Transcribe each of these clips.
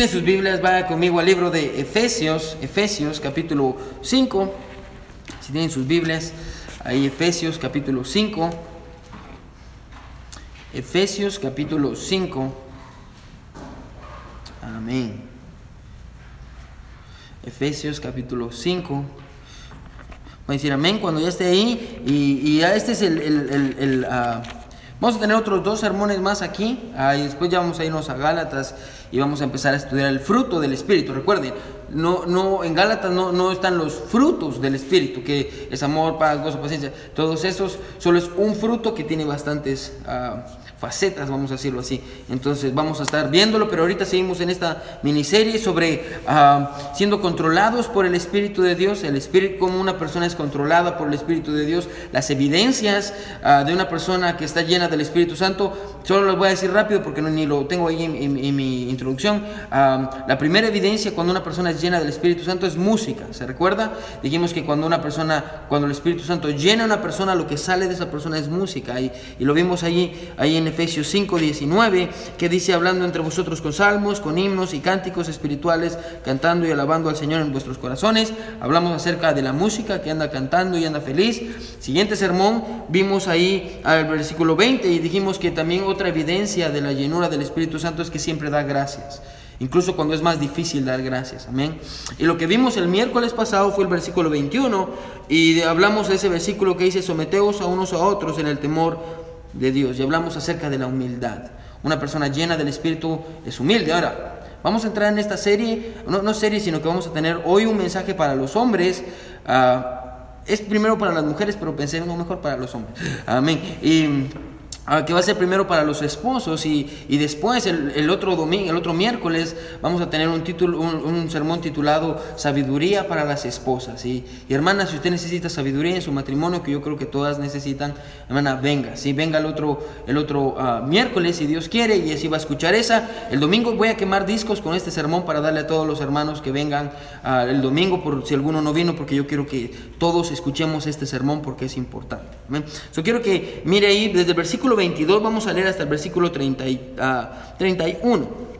En sus Biblias, vaya conmigo al libro de Efesios, Efesios capítulo 5. Si tienen sus Biblias, ahí Efesios capítulo 5. Efesios capítulo 5. Amén. Efesios capítulo 5. Voy a decir amén cuando ya esté ahí. Y, ya este es el ah, Vamos a tener otros dos sermones más aquí, ah, y después ya vamos a irnos a Gálatas y vamos a empezar a estudiar el fruto del Espíritu. Recuerden, no, no, en Gálatas no, no están los frutos del Espíritu, que es amor, paz, gozo, paciencia. Todos esos solo es un fruto que tiene bastantes ah, facetas, vamos a decirlo así. Entonces vamos a estar viéndolo, pero ahorita seguimos en esta miniserie sobre ah, siendo controlados por el Espíritu de Dios, el Espíritu, como una persona es controlada por el Espíritu de Dios, las evidencias ah, de una persona que está llena del Espíritu Santo. Solo los voy a decir rápido porque no, ni lo tengo ahí en, en- en mi introducción. Ah, la primera evidencia cuando una persona es llena del Espíritu Santo es música. ¿Se recuerda? Dijimos que cuando una persona, cuando el Espíritu Santo llena a una persona, lo que sale de esa persona es música. Y, y lo vimos allí, ahí en Efesios 5, 19, que dice, hablando entre vosotros con salmos, con himnos y cánticos espirituales, cantando y alabando al Señor en vuestros corazones. Hablamos acerca de la música que anda cantando y anda feliz. Siguiente sermón, vimos ahí al versículo 20 y dijimos que también otra evidencia de la llenura del Espíritu Santo es que siempre da gracias. Incluso cuando es más difícil dar gracias. Amén. Y lo que vimos el miércoles pasado fue el versículo 21 y hablamos de ese versículo que dice, someteos a unos a otros en el temor de Dios. Y hablamos acerca de la humildad. Una persona llena del Espíritu es humilde. Ahora, vamos a entrar en esta serie, no, no serie, sino que vamos a tener hoy un mensaje para los hombres. ah, es primero para las mujeres, pero pensé, no, mejor para los hombres. Amén. Y ah, que va a ser primero para los esposos y, y después el, el otro domingo, el otro miércoles vamos a tener un título, un, un sermón titulado Sabiduría para las esposas. Y, hermana, si usted necesita sabiduría en su matrimonio, que yo creo que todas necesitan, hermana, venga, sí, venga el otro, el otro ah, miércoles si Dios quiere y así va a escuchar esa. El domingo voy a quemar discos con este sermón para darle a todos los hermanos que vengan ah, el domingo por si alguno no vino, porque yo quiero que todos escuchemos este sermón porque es importante. Amén. So, quiero que mire ahí desde el versículo 22, vamos a leer hasta el versículo 30 y, ah, 31.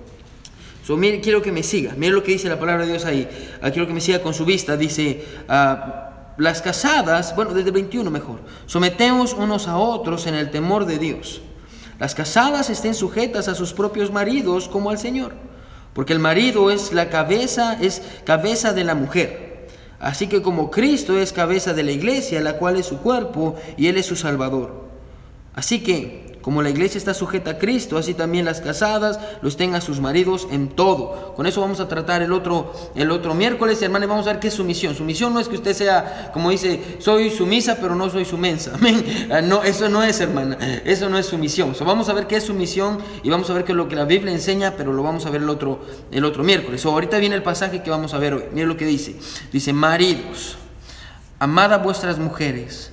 So, mire, quiero que me siga. Mire lo que dice la palabra de Dios ahí. Ah, quiero que me siga con su vista. Dice, ah, las casadas, bueno, desde el 21 mejor, sometemos unos a otros en el temor de Dios. Las casadas estén sujetas a sus propios maridos como al Señor, porque el marido es la cabeza, es cabeza de la mujer. Así que como Cristo es cabeza de la iglesia, la cual es su cuerpo y Él es su Salvador. Así que, como la iglesia está sujeta a Cristo, así también las casadas los tengan sus maridos en todo. Con eso vamos a tratar el otro, el otro miércoles, vamos a ver qué es sumisión. Sumisión no es que usted sea, como dice, soy sumisa, pero no soy sumensa. Amén. Ah, No, eso no es, hermana. Eso no es sumisión. So, vamos a ver qué es sumisión y vamos a ver qué es lo que la Biblia enseña, pero lo vamos a ver el otro, el otro miércoles. Ahorita viene el pasaje que vamos a ver hoy. Mire lo que dice. Dice, maridos, amad a vuestras mujeres,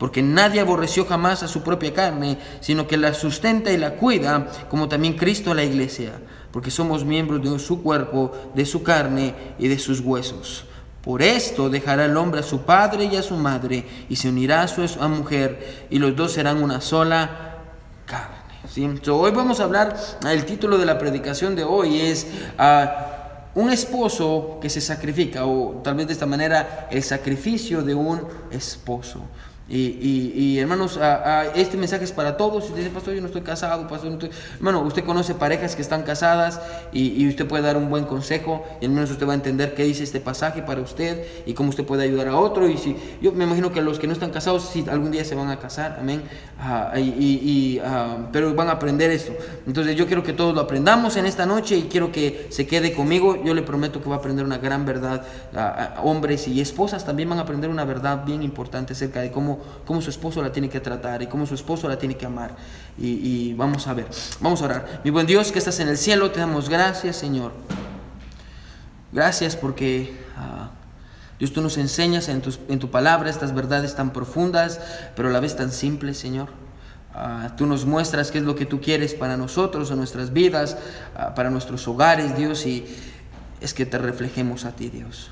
porque nadie aborreció jamás a su propia carne, sino que la sustenta y la cuida, como también Cristo a la iglesia, porque somos miembros de su cuerpo, de su carne y de sus huesos. Por esto dejará el hombre a su padre y a su madre, y se unirá a su a mujer, y los dos serán una sola carne. ¿sí? So, hoy vamos a hablar, el título de la predicación de hoy es... ah, un esposo que se sacrifica, o tal vez de esta manera, el sacrificio de un esposo. Y, y- y, hermanos, ah, ah, este mensaje es para todos. Si usted dice, pastor, yo no estoy casado, pastor, no estoy... Hermano, usted conoce parejas que están casadas y, y usted puede dar un buen consejo y al menos usted va a entender qué dice este pasaje para usted y cómo usted puede ayudar a otro. Y si yo me imagino que los que no están casados, si algún día se van a casar, amén. Ah, y, ah, pero van a aprender esto. Entonces yo quiero que todos lo aprendamos en esta noche y quiero que se quede conmigo. Yo le prometo que va a aprender una gran verdad. Ah, hombres y esposas también van a aprender una verdad bien importante acerca de cómo, cómo su esposo la tiene que tratar y cómo su esposo la tiene que amar. Y, y vamos a ver, vamos a orar. Mi buen Dios que estás en el cielo, te damos gracias, Señor. Gracias porque ah, Dios, tú nos enseñas en, en tu palabra estas verdades tan profundas, pero a la vez tan simples, Señor. Ah, tú nos muestras qué es lo que tú quieres para nosotros, en nuestras vidas, ah, para nuestros hogares, Dios, y es que te reflejemos a ti, Dios.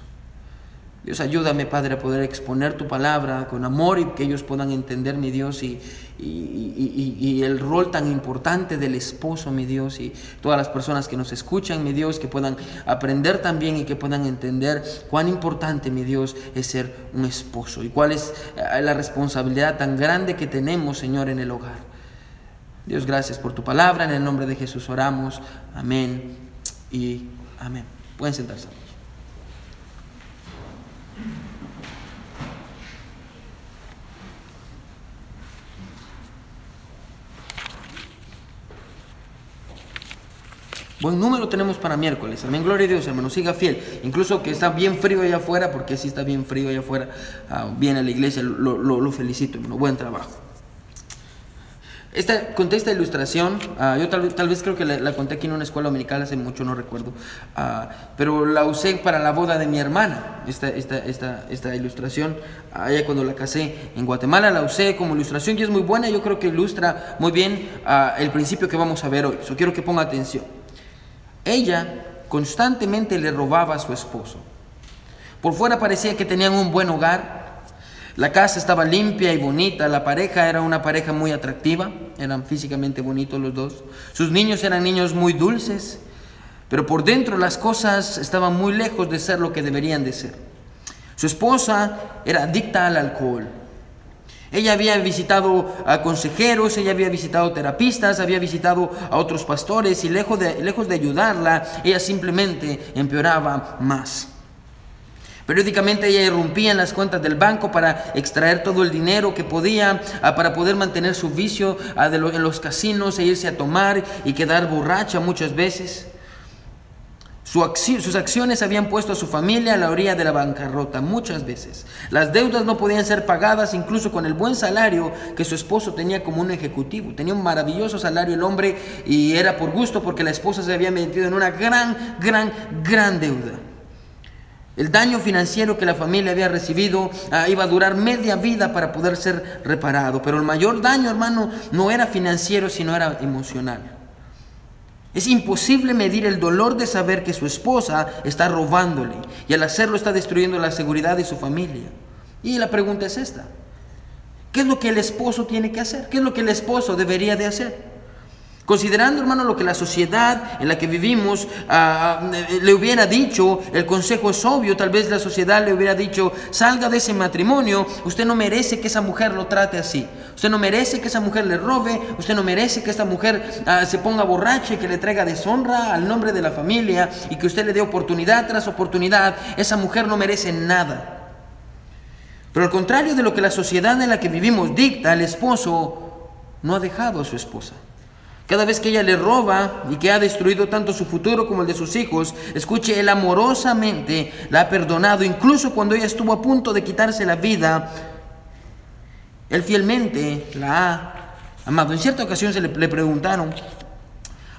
Dios, ayúdame, Padre, a poder exponer tu palabra con amor y que ellos puedan entender, mi Dios, y, y, el rol tan importante del esposo, mi Dios, y todas las personas que nos escuchan, mi Dios, que puedan aprender también y que puedan entender cuán importante, mi Dios, es ser un esposo y cuál es eh, la responsabilidad tan grande que tenemos, Señor, en el hogar. Dios, gracias por tu palabra, en el nombre de Jesús oramos, amén y amén. Pueden sentarse. Buen número tenemos para miércoles. Amén, gloria a Dios, hermano. Siga fiel. Incluso que está bien frío allá afuera, porque si está bien frío allá afuera, ah, viene a la iglesia, lo, felicito, hermano. Buen trabajo. Esta, conté esta ilustración, ah, yo tal, tal, vez creo que la, conté aquí en una escuela dominical hace mucho, no recuerdo, ah, pero la usé para la boda de mi hermana, esta, esta, esta, esta ilustración, allá cuando la casé en Guatemala la usé como ilustración y es muy buena, yo creo que ilustra muy bien el principio que vamos a ver hoy, so, quiero que ponga atención. Ella constantemente le robaba a su esposo. Por fuera parecía que tenían un buen hogar, la casa estaba limpia y bonita, la pareja era una pareja muy atractiva, eran físicamente bonitos los dos, sus niños eran niños muy dulces, pero por dentro las cosas estaban muy lejos de ser lo que deberían de ser. Su esposa era adicta al alcohol, ella había visitado a consejeros, ella había visitado terapistas, había visitado a otros pastores y lejos de, lejos de ayudarla, ella simplemente empeoraba más. Periódicamente ella irrumpía en las cuentas del banco para extraer todo el dinero que podía, ah, para poder mantener su vicio ah, en los casinos e irse a tomar y quedar borracha muchas veces sus acciones habían puesto a su familia a la orilla de la bancarrota muchas veces. Las deudas no podían ser pagadas incluso con el buen salario que su esposo tenía como un ejecutivo. Tenía un maravilloso salario el hombre y era por gusto porque la esposa se había metido en una gran, gran, gran deuda. El daño financiero que la familia había recibido ah, iba a durar media vida para poder ser reparado. Pero el mayor daño, hermano, no era financiero, sino era emocional. Es imposible medir el dolor de saber que su esposa está robándole y al hacerlo está destruyendo la seguridad de su familia. Y la pregunta es esta. ¿Qué es lo que el esposo tiene que hacer? ¿Qué es lo que el esposo debería de hacer? Considerando, hermano, lo que la sociedad en la que vivimos ah, ah, le hubiera dicho, el consejo es obvio, tal vez la sociedad le hubiera dicho, salga de ese matrimonio, usted no merece que esa mujer lo trate así, usted no merece que esa mujer le robe, usted no merece que esta mujer ah, se ponga borracha y que le traiga deshonra al nombre de la familia y que usted le dé oportunidad tras oportunidad, esa mujer no merece nada. Pero al contrario de lo que la sociedad en la que vivimos dicta, el esposo no ha dejado a su esposa. Cada vez que ella le roba y que ha destruido tanto su futuro como el de sus hijos, escuche, él amorosamente la ha perdonado, incluso cuando ella estuvo a punto de quitarse la vida, él fielmente la ha amado. En cierta ocasión se le, le preguntaron,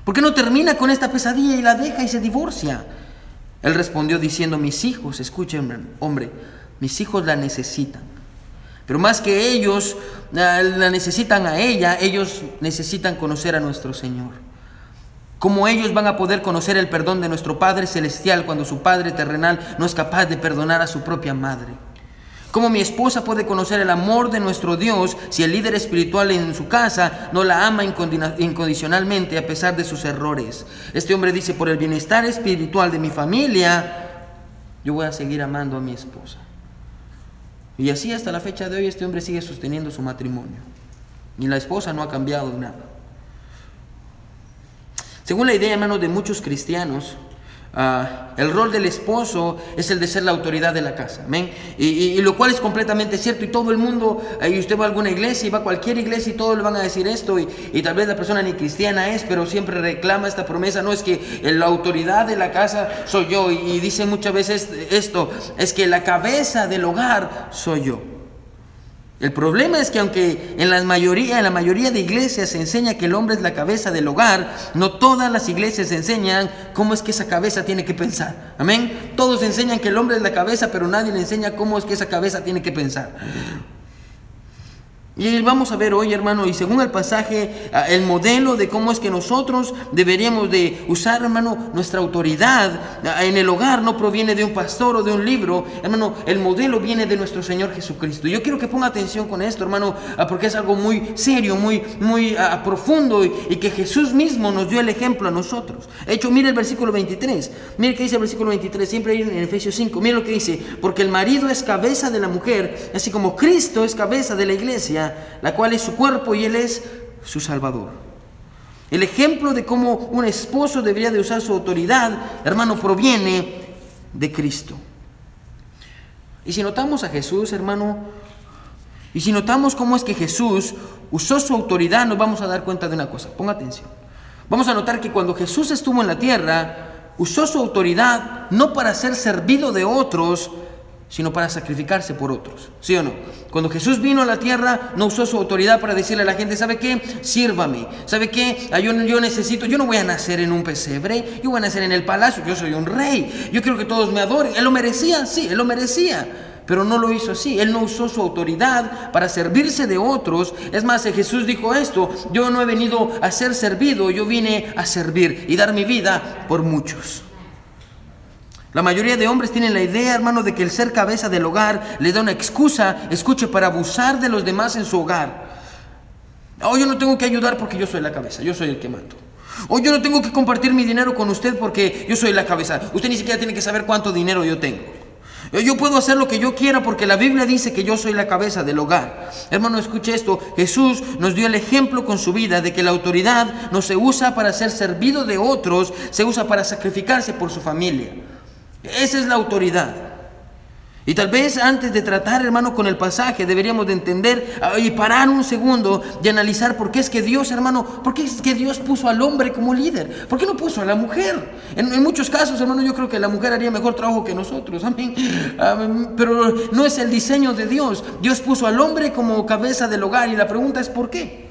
¿por qué no termina con esta pesadilla y la deja y se divorcia? Él respondió diciendo, mis hijos, escuchen, hombre, mis hijos la necesitan. Pero más que ellos la necesitan a ella, ellos necesitan conocer a nuestro Señor. ¿Cómo ellos van a poder conocer el perdón de nuestro Padre Celestial cuando su Padre terrenal no es capaz de perdonar a su propia madre? ¿Cómo mi esposa puede conocer el amor de nuestro Dios si el líder espiritual en su casa no la ama incondicionalmente a pesar de sus errores? Este hombre dice, por el bienestar espiritual de mi familia, yo voy a seguir amando a mi esposa. Y así hasta la fecha de hoy este hombre sigue sosteniendo su matrimonio. Y la esposa no ha cambiado nada. Según la idea, hermano, de muchos cristianos, Ah, el rol del esposo es el de ser la autoridad de la casa. ¿amén? Y, lo cual es completamente cierto. Y todo el mundo, y usted va a alguna iglesia y va a cualquier iglesia y todos le van a decir esto. Y, tal vez la persona ni cristiana es, pero siempre reclama esta promesa. No es que la autoridad de la casa soy yo. Y, dice muchas veces esto: es que la cabeza del hogar soy yo. El problema es que aunque en la mayoría, en la mayoría de iglesias se enseña que el hombre es la cabeza del hogar, no todas las iglesias enseñan cómo es que esa cabeza tiene que pensar. Amén. Todos enseñan que el hombre es la cabeza, pero nadie le enseña cómo es que esa cabeza tiene que pensar. Y vamos a ver hoy, hermano, y según el pasaje, ah, el modelo de cómo es que nosotros deberíamos de usar, hermano, nuestra autoridad ah, en el hogar no proviene de un pastor o de un libro, hermano, el modelo viene de nuestro Señor Jesucristo. Yo quiero que ponga atención con esto, hermano, ah, porque es algo muy serio, muy, muy profundo y, que Jesús mismo nos dio el ejemplo a nosotros. De hecho, mire el versículo 23, mire qué dice el versículo 23, siempre hay en Efesios 5, mire lo que dice, porque el marido es cabeza de la mujer, así como Cristo es cabeza de la iglesia la cual es su cuerpo y Él es su Salvador. El ejemplo de cómo un esposo debería de usar su autoridad, hermano, proviene de Cristo. Y si notamos a Jesús, hermano, y si notamos cómo es que Jesús usó su autoridad, nos vamos a dar cuenta de una cosa. Ponga atención. Vamos a notar que cuando Jesús estuvo en la tierra, usó su autoridad no para ser servido de otros, sino para sacrificarse por otros. ¿Sí o no? Cuando Jesús vino a la tierra, no usó su autoridad para decirle a la gente, ¿sabe qué? Sírvame. ¿Sabe qué? Yo, yo necesito, yo no voy a nacer en un pesebre, yo voy a nacer en el palacio, yo soy un rey, yo quiero que todos me adoren. Él lo merecía, sí, él lo merecía. Pero no lo hizo así. Él no usó su autoridad para servirse de otros. Es más, Jesús dijo esto, yo no he venido a ser servido, yo vine a servir y dar mi vida por muchos. La mayoría de hombres tienen la idea, hermano, de que el ser cabeza del hogar le da una excusa, escuche, para abusar de los demás en su hogar. Oh, yo no tengo que ayudar porque yo soy la cabeza, yo soy el que mato. O oh, yo no tengo que compartir mi dinero con usted porque yo soy la cabeza. Usted ni siquiera tiene que saber cuánto dinero yo tengo. Yo puedo hacer lo que yo quiera porque la Biblia dice que yo soy la cabeza del hogar. Hermano, escuche esto. Jesús nos dio el ejemplo con su vida de que la autoridad no se usa para ser servido de otros, se usa para sacrificarse por su familia. Esa es la autoridad. Y tal vez antes de tratar, hermano, con el pasaje, deberíamos de entender ah, y parar un segundo y analizar por qué es que Dios, hermano, por qué es que Dios puso al hombre como líder. ¿Por qué no puso a la mujer? En, muchos casos, hermano, yo creo que la mujer haría mejor trabajo que nosotros. Amén. Pero no es el diseño de Dios. Dios puso al hombre como cabeza del hogar y la pregunta es ¿por qué?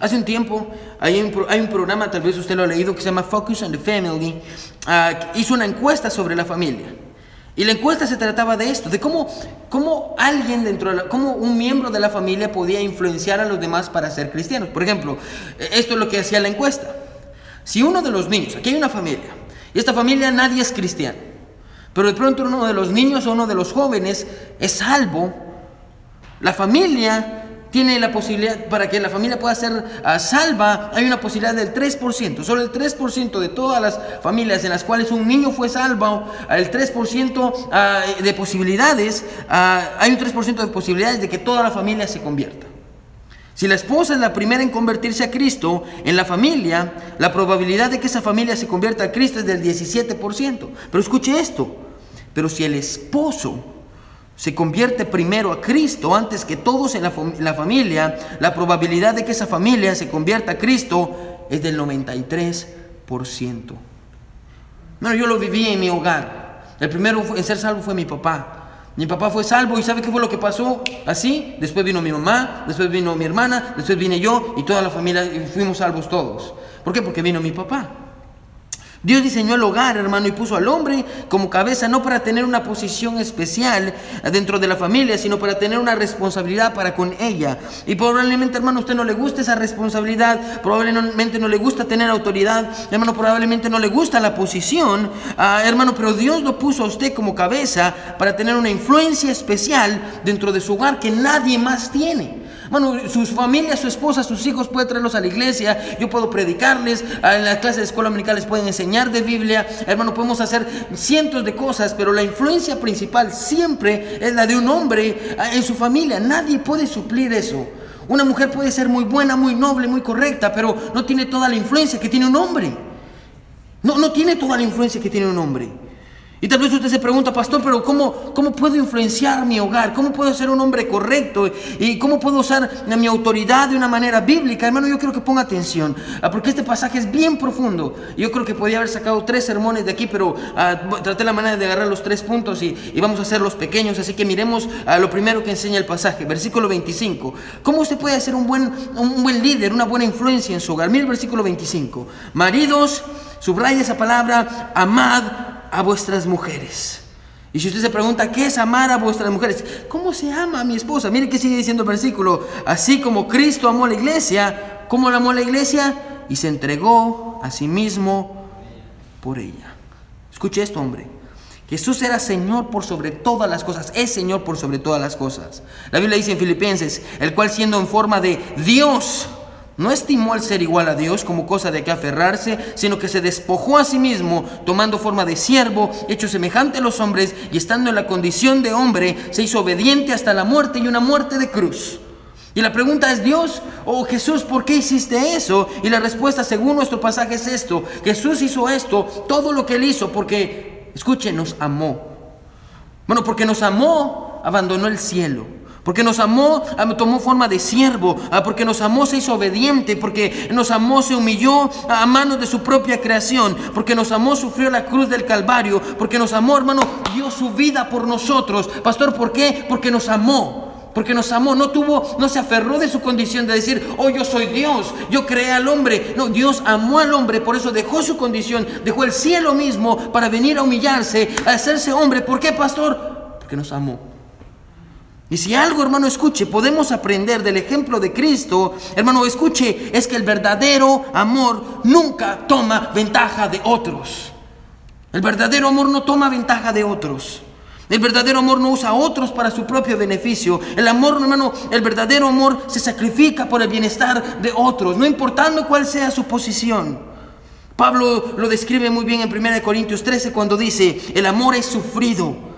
Hace un tiempo hay un, programa, tal vez usted lo ha leído, que se llama Focus on the Family. Ah, hizo una encuesta sobre la familia. Y la encuesta se trataba de esto, de cómo, cómo alguien dentro de cómo un miembro de la familia podía influenciar a los demás para ser cristianos. Por ejemplo, eh, esto es lo que hacía la encuesta. Si uno de los niños, aquí hay una familia, y esta familia nadie es cristiano, pero de pronto uno de los niños o uno de los jóvenes es salvo, la familia tiene la posibilidad, para que la familia pueda ser ah, salva, hay una posibilidad del 3%. Solo el 3% de todas las familias en las cuales un niño fue salvo, ah, el 3% ah, de posibilidades, hay un 3% de posibilidades de que toda la familia se convierta. Si la esposa es la primera en convertirse a Cristo en la familia, la probabilidad de que esa familia se convierta a Cristo es del 17%. Pero escuche esto, pero si el esposo se convierte primero a Cristo antes que todos en la, familia, la probabilidad de que esa familia se convierta a Cristo es del 93%. Bueno, yo lo viví en mi hogar. El primero en ser salvo fue mi papá. Mi papá fue salvo y ¿sabe qué fue lo que pasó? Así, después vino mi mamá, después vino mi hermana, después vine yo y toda la familia fuimos salvos todos. ¿Por qué? Porque vino mi papá. Dios diseñó el hogar, hermano, y puso al hombre como cabeza no para tener una posición especial dentro de la familia, sino para tener una responsabilidad para con ella. Y probablemente, hermano, usted no le gusta esa responsabilidad, probablemente no le gusta tener autoridad, hermano, probablemente no le gusta la posición, ah, hermano, pero Dios lo puso a usted como cabeza para tener una influencia especial dentro de su hogar que nadie más tiene. Bueno, sus familias, su esposa, sus hijos puede traerlos a la iglesia, yo puedo predicarles, en la clase de escuela dominical les pueden enseñar de Biblia, hermano, podemos hacer cientos de cosas, pero la influencia principal siempre es la de un hombre ah, en su familia. Nadie puede suplir eso. Una mujer puede ser muy buena, muy noble, muy correcta, pero no tiene toda la influencia que tiene un hombre. No, no tiene toda la influencia que tiene un hombre. Y tal vez usted se pregunta, pastor, pero ¿cómo, ¿cómo puedo influenciar mi hogar? ¿Cómo puedo ser un hombre correcto? ¿Y cómo puedo usar mi autoridad de una manera bíblica? Hermano, yo quiero que ponga atención, ah, porque este pasaje es bien profundo. Yo creo que podía haber sacado tres sermones de aquí, pero uh, traté la manera de agarrar los tres puntos y, vamos a hacerlos pequeños. Así que miremos a lo primero que enseña el pasaje, versículo 25. ¿Cómo usted puede ser un buen, un buen líder, una buena influencia en su hogar? Mire el versículo 25. Maridos, subraya esa palabra, amad a vuestras mujeres. Y si usted se pregunta, ¿qué es amar a vuestras mujeres? ¿Cómo se ama a mi esposa? Mire que sigue diciendo el versículo, así como Cristo amó a la iglesia, ¿cómo la amó a la iglesia? Y se entregó a sí mismo por ella. Escuche esto, hombre. Jesús era Señor por sobre todas las cosas, es Señor por sobre todas las cosas. La Biblia dice en Filipenses, el cual siendo en forma de Dios, no estimó al ser igual a Dios como cosa de que aferrarse, sino que se despojó a sí mismo, tomando forma de siervo, hecho semejante a los hombres, y estando en la condición de hombre, se hizo obediente hasta la muerte y una muerte de cruz. Y la pregunta es, Dios oh Jesús, ¿por qué hiciste eso? Y la respuesta, según nuestro pasaje, es esto. Jesús hizo esto, todo lo que él hizo, porque, escuchen, nos amó. Bueno, porque nos amó, abandonó el cielo. Porque nos amó, ah, tomó forma de siervo, ah, porque nos amó, se hizo obediente, porque nos amó, se humilló a manos de su propia creación, porque nos amó, sufrió la cruz del Calvario, porque nos amó, hermano, dio su vida por nosotros. Pastor, ¿por qué? Porque nos amó. Porque nos amó, no tuvo, no se aferró de su condición de decir, oh, yo soy Dios, yo creé al hombre. No, Dios amó al hombre, por eso dejó su condición, dejó el cielo mismo para venir a humillarse, a hacerse hombre. ¿Por qué, pastor? Porque nos amó. Y si algo, hermano, escuche, podemos aprender del ejemplo de Cristo, hermano, escuche, es que el verdadero amor nunca toma ventaja de otros. El verdadero amor no toma ventaja de otros. El verdadero amor no usa a otros para su propio beneficio. El amor, hermano, el verdadero amor se sacrifica por el bienestar de otros, no importando cuál sea su posición. Pablo lo describe muy bien en 1 Corintios 13 cuando dice, el amor es sufrido.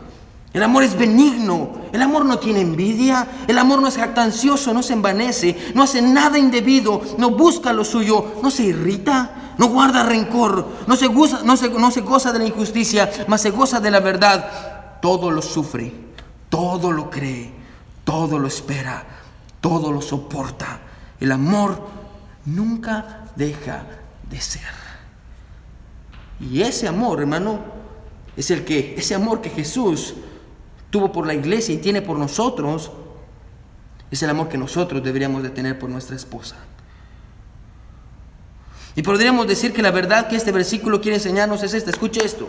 El amor es benigno, el amor no tiene envidia, el amor no es jactancioso, no se envanece, no hace nada indebido, no busca lo suyo, no se irrita, no guarda rencor, no se, goza, no se, no se goza de la injusticia, mas se goza de la verdad. Todo lo sufre, todo lo cree, todo lo espera, todo lo soporta. El amor nunca deja de ser. Y ese amor, hermano, es el que, ese amor que Jesús tuvo por la iglesia y tiene por nosotros, es el amor que nosotros deberíamos de tener por nuestra esposa. Y podríamos decir que la verdad que este versículo quiere enseñarnos es esta. Escuche esto.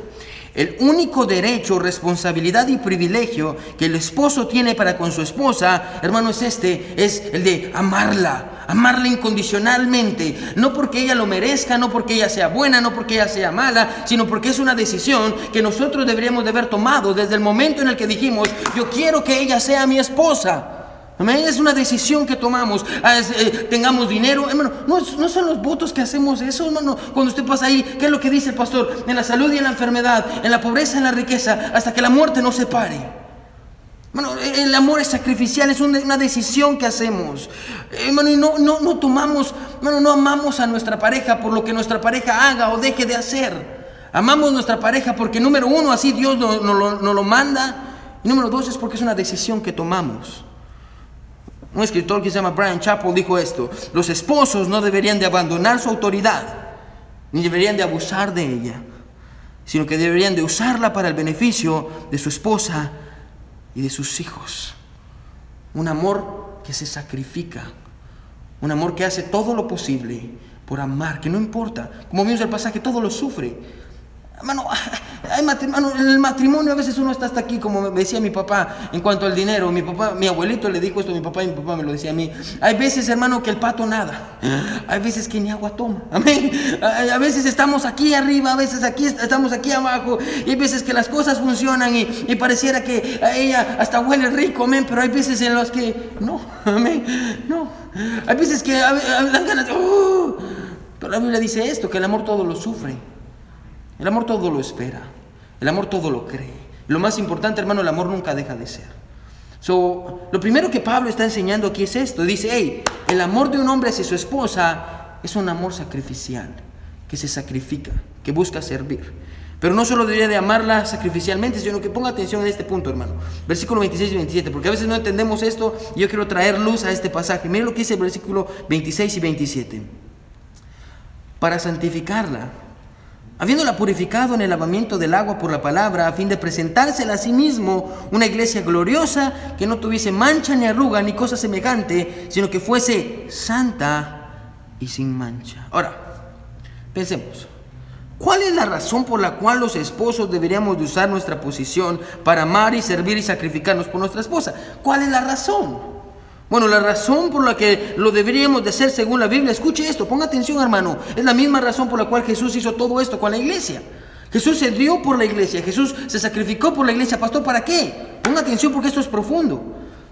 El único derecho, responsabilidad y privilegio que el esposo tiene para con su esposa, hermano, es este, es el de amarla, amarla incondicionalmente, no porque ella lo merezca, no porque ella sea buena, no porque ella sea mala, sino porque es una decisión que nosotros deberíamos de haber tomado desde el momento en el que dijimos, yo quiero que ella sea mi esposa. Es una decisión que tomamos. Ah, eh, tengamos dinero. No, no, son los votos que hacemos eso, hermano. Cuando usted pasa ahí, ¿qué es lo que dice el pastor? En la salud y en la enfermedad, en la pobreza y en la riqueza, hasta que la muerte nos separe. Hermano, el amor es sacrificial, es una, decisión que hacemos. Hermano, no, no, no tomamos, hermano, no amamos a nuestra pareja por lo que nuestra pareja haga o deje de hacer. Amamos a nuestra pareja porque, número uno, así Dios nos, nos lo manda. Y número dos, es porque es una decisión que tomamos. Un escritor que se llama Brian Chappell dijo esto, los esposos no deberían de abandonar su autoridad, ni deberían de abusar de ella, sino que deberían de usarla para el beneficio de su esposa y de sus hijos. Un amor que se sacrifica, un amor que hace todo lo posible por amar, que no importa, como vimos el pasaje, todo lo sufre, Hermano, en el matrimonio a veces uno está hasta aquí, como me decía mi papá, en cuanto al dinero. Mi papá, mi abuelito le dijo esto a mi papá y mi papá me lo decía a mí. Hay veces, hermano, que el pato nada. Hay veces que ni agua toma. Amén. A veces estamos aquí arriba, a veces aquí estamos aquí abajo. Y hay veces que las cosas funcionan y, pareciera que a ella hasta huele rico, amén. Pero hay veces en las que no, amén. No. Hay veces que dan ganas de. Oh. Pero la Biblia dice esto: que el amor todo lo sufre. El amor todo lo espera. El amor todo lo cree. Lo más importante, hermano, el amor nunca deja de ser. So, lo primero que Pablo está enseñando aquí es esto. Dice, hey, el amor de un hombre hacia su esposa es un amor sacrificial, que se sacrifica, que busca servir. Pero no solo debería de amarla sacrificialmente, sino que ponga atención en este punto, hermano. Versículo 26 y 27, porque a veces no entendemos esto y yo quiero traer luz a este pasaje. Miren lo que dice el versículo 26 y 27. Para santificarla, habiéndola purificado en el lavamiento del agua por la palabra, a fin de presentársela a sí mismo una iglesia gloriosa, que no tuviese mancha ni arruga ni cosa semejante, sino que fuese santa y sin mancha. Ahora, pensemos. ¿Cuál es la razón por la cual los esposos deberíamos de usar nuestra posición para amar y servir y sacrificarnos por nuestra esposa? ¿Cuál es la razón? Bueno, la razón por la que lo deberíamos de hacer según la Biblia, escuche esto, ponga atención hermano, es la misma razón por la cual Jesús hizo todo esto con la iglesia. Jesús se dio por la iglesia, Jesús se sacrificó por la iglesia, pastor, ¿para qué? Ponga atención porque esto es profundo.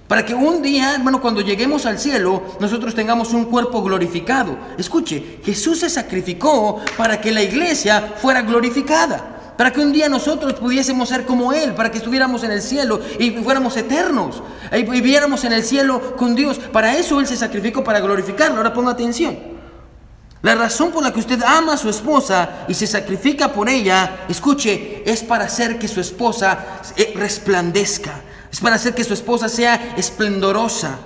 Para que un día, hermano, cuando lleguemos al cielo, nosotros tengamos un cuerpo glorificado. Escuche, Jesús se sacrificó para que la iglesia fuera glorificada. Para que un día nosotros pudiésemos ser como Él, para que estuviéramos en el cielo y fuéramos eternos, y viviéramos en el cielo con Dios. Para eso Él se sacrificó, para glorificarlo. Ahora ponga atención. La razón por la que usted ama a su esposa y se sacrifica por ella, escuche, es para hacer que su esposa eh, resplandezca, es para hacer que su esposa sea esplendorosa.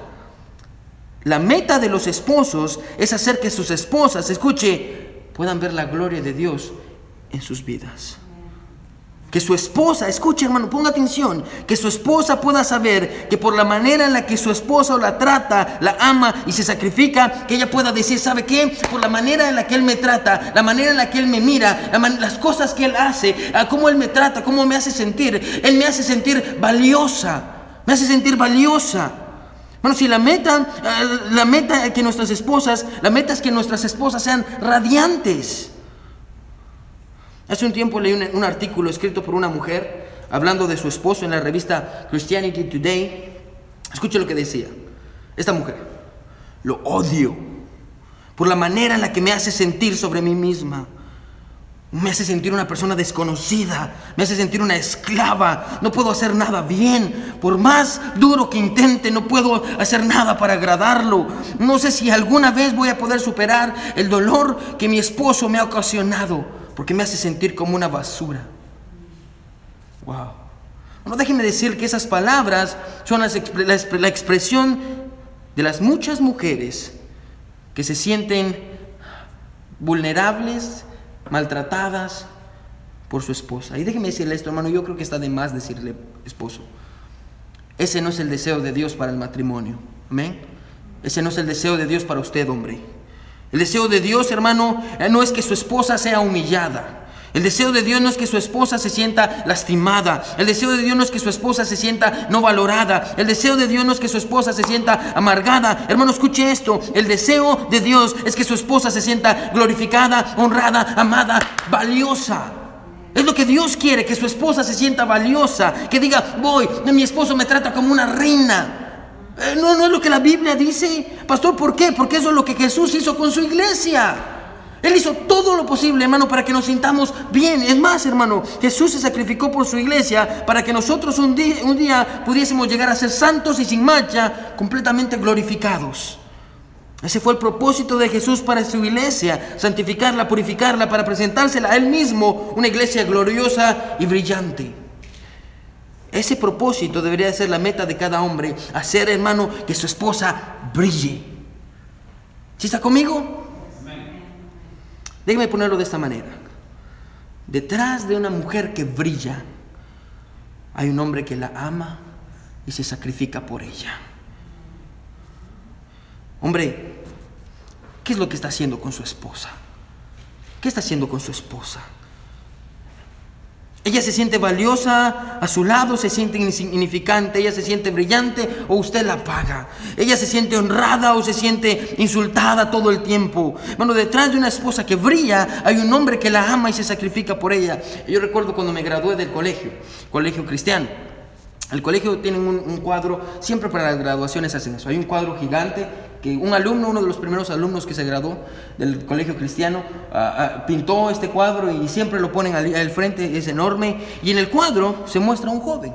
La meta de los esposos es hacer que sus esposas, escuche, puedan ver la gloria de Dios en sus vidas. Que su esposa, escuche hermano, ponga atención, que su esposa pueda saber que por la manera en la que su esposa la trata, la ama y se sacrifica, que ella pueda decir, ¿sabe qué? Por la manera en la que él me trata, la manera en la que él me mira, las cosas que él hace, cómo él me trata, cómo me hace sentir, él me hace sentir valiosa, me hace sentir valiosa. Bueno, si la meta, eh, la meta que nuestras esposas, la meta es que nuestras esposas sean radiantes. Hace un tiempo leí un, artículo escrito por una mujer hablando de su esposo en la revista Christianity Today. Escuche lo que decía. Esta mujer, lo odio por la manera en la que me hace sentir sobre mí misma. Me hace sentir una persona desconocida, me hace sentir una esclava, no puedo hacer nada bien, por más duro que intente, no puedo hacer nada para agradarlo. No sé si alguna vez voy a poder superar el dolor que mi esposo me ha ocasionado porque me hace sentir como una basura. Wow. No déjenme decir que esas palabras son la expresión de las muchas mujeres que se sienten vulnerables, maltratadas por su esposa. Y déjeme decirle esto, hermano, yo creo que está de más decirle esposo. Ese no es el deseo de Dios para el matrimonio. Amén. Ese no es el deseo de Dios para usted, hombre. El deseo de Dios, hermano, eh, no es que su esposa sea humillada. El deseo de Dios no es que su esposa se sienta lastimada. El deseo de Dios no es que su esposa se sienta no valorada. El deseo de Dios no es que su esposa se sienta amargada. Hermano, escuche esto. El deseo de Dios es que su esposa se sienta glorificada, honrada, amada, valiosa. Es lo que Dios quiere, que su esposa se sienta valiosa. Que diga, voy, mi esposo me trata como una reina. Eh, no, no es lo que la Biblia dice. Pastor, ¿por qué? Porque eso es lo que Jesús hizo con su iglesia. Él hizo todo lo posible, hermano, para que nos sintamos bien. Es más, hermano, Jesús se sacrificó por su iglesia para que nosotros un día, un día pudiésemos llegar a ser santos y sin mancha, completamente glorificados. Ese fue el propósito de Jesús para su iglesia, santificarla, purificarla, para presentársela a Él mismo, una iglesia gloriosa y brillante. Ese propósito debería ser la meta de cada hombre, hacer, hermano, que su esposa brille. ¿Sí está conmigo? Déjeme ponerlo de esta manera. Detrás de una mujer que brilla, hay un hombre que la ama y se sacrifica por ella. Hombre, ¿qué es lo que está haciendo con su esposa? ¿Qué está haciendo con su esposa? Ella se siente valiosa a su lado, se siente insignificante, ella se siente brillante o usted la paga. Ella se siente honrada o se siente insultada todo el tiempo. Bueno, detrás de una esposa que brilla hay un hombre que la ama y se sacrifica por ella. Yo recuerdo cuando me gradué del colegio, colegio cristiano. El colegio tiene un, cuadro, siempre para las graduaciones hacen eso. Hay un cuadro gigante que un alumno, uno de los primeros alumnos que se graduó del colegio cristiano, ah, ah, pintó este cuadro y siempre lo ponen al, frente, es enorme. Y en el cuadro se muestra un joven.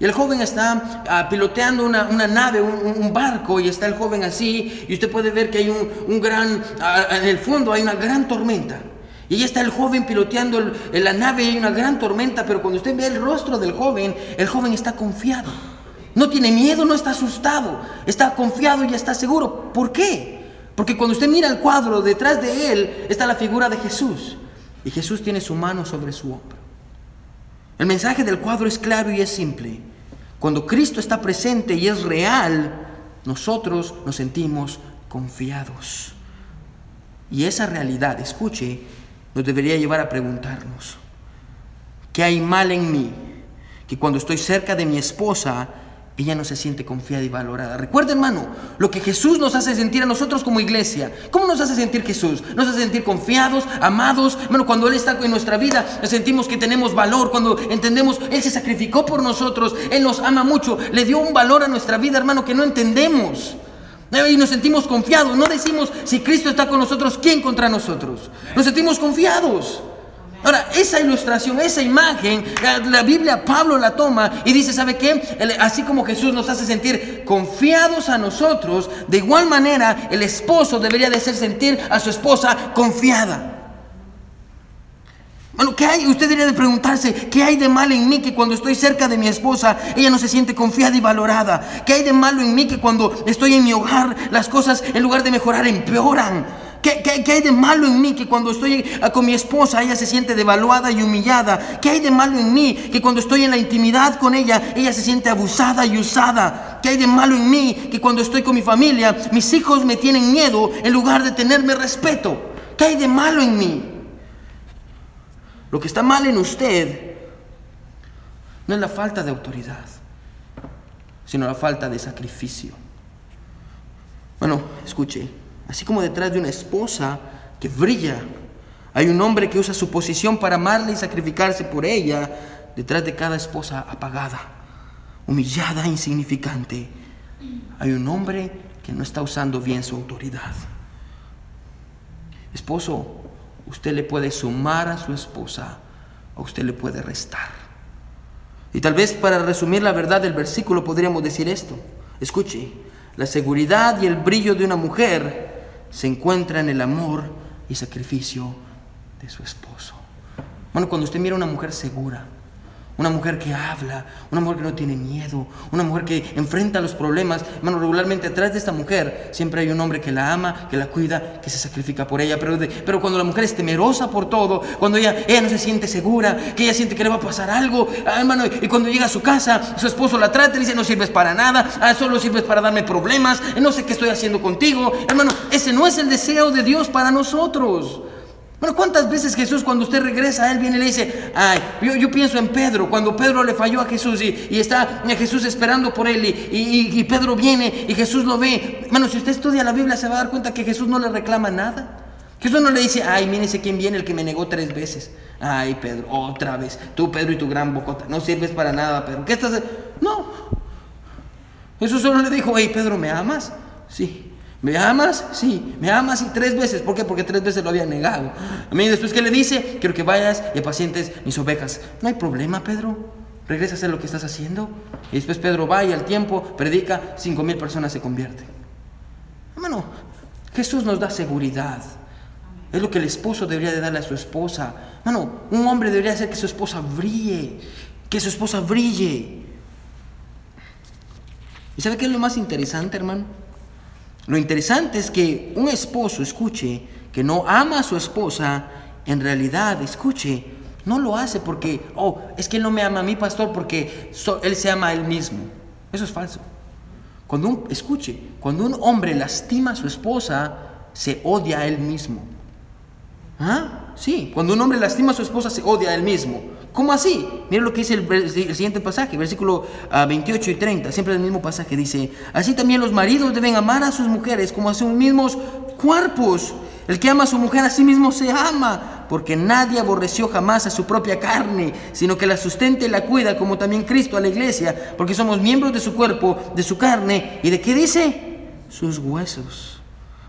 Y el joven está ah, piloteando una, nave, un, barco, y está el joven así, y usted puede ver que hay un, gran, en el fondo hay una gran tormenta. Y ahí está el joven piloteando la nave y hay una gran tormenta, pero cuando usted ve el rostro del joven, el joven está confiado. No tiene miedo, no está asustado, está confiado y está seguro. ¿Por qué? Porque cuando usted mira el cuadro, detrás de él está la figura de Jesús. Y Jesús tiene su mano sobre su hombro. El mensaje del cuadro es claro y es simple. Cuando Cristo está presente y es real, nosotros nos sentimos confiados. Y esa realidad, escuche, nos debería llevar a preguntarnos, ¿qué hay mal en mí? Que cuando estoy cerca de mi esposa, ella no se siente confiada y valorada. Recuerda, hermano, lo que Jesús nos hace sentir a nosotros como iglesia. ¿Cómo nos hace sentir Jesús? Nos hace sentir confiados, amados. Hermano, cuando Él está en nuestra vida, sentimos que tenemos valor. Cuando entendemos, Él se sacrificó por nosotros. Él nos ama mucho. Le dio un valor a nuestra vida, hermano, que no entendemos. Y nos sentimos confiados. No decimos, si Cristo está con nosotros, ¿quién contra nosotros? Nos sentimos confiados. Ahora, esa ilustración, esa imagen, la, Biblia Pablo la toma y dice, ¿sabe qué? así como Jesús nos hace sentir confiados a nosotros, de igual manera el esposo debería de hacer sentir a su esposa confiada. Bueno, ¿qué hay? Usted debería de preguntarse, ¿qué hay de malo en mí que cuando estoy cerca de mi esposa, ella no se siente confiada y valorada? ¿Qué hay de malo en mí que cuando estoy en mi hogar, las cosas en lugar de mejorar empeoran? ¿Qué, hay de malo en mí que cuando estoy ah, con mi esposa ella se siente devaluada y humillada? ¿Qué hay de malo en mí que cuando estoy en la intimidad con ella ella se siente abusada y usada? ¿Qué hay de malo en mí que cuando estoy con mi familia mis hijos me tienen miedo en lugar de tenerme respeto? ¿Qué hay de malo en mí? Lo que está mal en usted no es la falta de autoridad, sino la falta de sacrificio. Bueno, escuche. Así como detrás de una esposa que brilla, hay un hombre que usa su posición para amarla y sacrificarse por ella, detrás de cada esposa apagada, humillada, insignificante, hay un hombre que no está usando bien su autoridad. Esposo, usted le puede sumar a su esposa o usted le puede restar. Y tal vez para resumir la verdad del versículo podríamos decir esto. Escuche, la seguridad y el brillo de una mujer se encuentra en el amor y sacrificio de su esposo. Bueno, cuando usted mira a una mujer segura, una mujer que habla, una mujer que no tiene miedo, una mujer que enfrenta los problemas. Hermano, regularmente atrás de esta mujer siempre hay un hombre que la ama, que la cuida, que se sacrifica por ella. Pero, pero cuando la mujer es temerosa por todo, cuando ella, ella no se siente segura, que ella siente que le va a pasar algo, ah, hermano, y cuando llega a su casa, su esposo la trata y dice, no sirves para nada, ah, solo sirves para darme problemas, no sé qué estoy haciendo contigo. Hermano, ese no es el deseo de Dios para nosotros. Bueno, ¿cuántas veces Jesús cuando usted regresa a Él viene y le dice, ay, yo, pienso en Pedro, cuando Pedro le falló a Jesús y, está Jesús esperando por Él y, Pedro viene y Jesús lo ve. Bueno, si usted estudia la Biblia se va a dar cuenta que Jesús no le reclama nada. Jesús no le dice, ay, mírese quién viene, el que me negó tres veces. Ay, Pedro, otra vez. Tú, Pedro, y tu gran bocota. No sirves para nada, Pedro. ¿Qué estás? No. Jesús solo le dijo, hey, Pedro, ¿me amas? Sí. ¿Me amas? Sí, me amas y tres veces. ¿Por qué? Porque tres veces lo había negado. A mí después que le dice, quiero que vayas y apacientes mis ovejas. No hay problema, Pedro. Regresa a hacer lo que estás haciendo. Y después Pedro va y al tiempo predica, cinco mil personas se convierten. Hermano, Jesús nos da seguridad. Es lo que el esposo debería de darle a su esposa. Hermano, un hombre debería hacer que su esposa brille. Que su esposa brille. ¿Y sabe qué es lo más interesante, hermano? Lo interesante es que un esposo, escuche, que no ama a su esposa, en realidad, escuche, no lo hace porque, oh, es que no me ama a mí, pastor, porque él se ama a él mismo. Eso es falso. Cuando un, escuche, cuando un hombre lastima a su esposa, se odia a él mismo. ¿Ah? Sí, cuando un hombre lastima a su esposa, se odia a él mismo. ¿Cómo así? Mira lo que dice el, siguiente pasaje, versículo 28 ah, y 30, siempre el mismo pasaje dice, así también los maridos deben amar a sus mujeres como a sus mismos cuerpos. El que ama a su mujer a sí mismo se ama, porque nadie aborreció jamás a su propia carne, sino que la sustenta y la cuida, como también Cristo a la iglesia, porque somos miembros de su cuerpo, de su carne, y de qué dice? Sus huesos.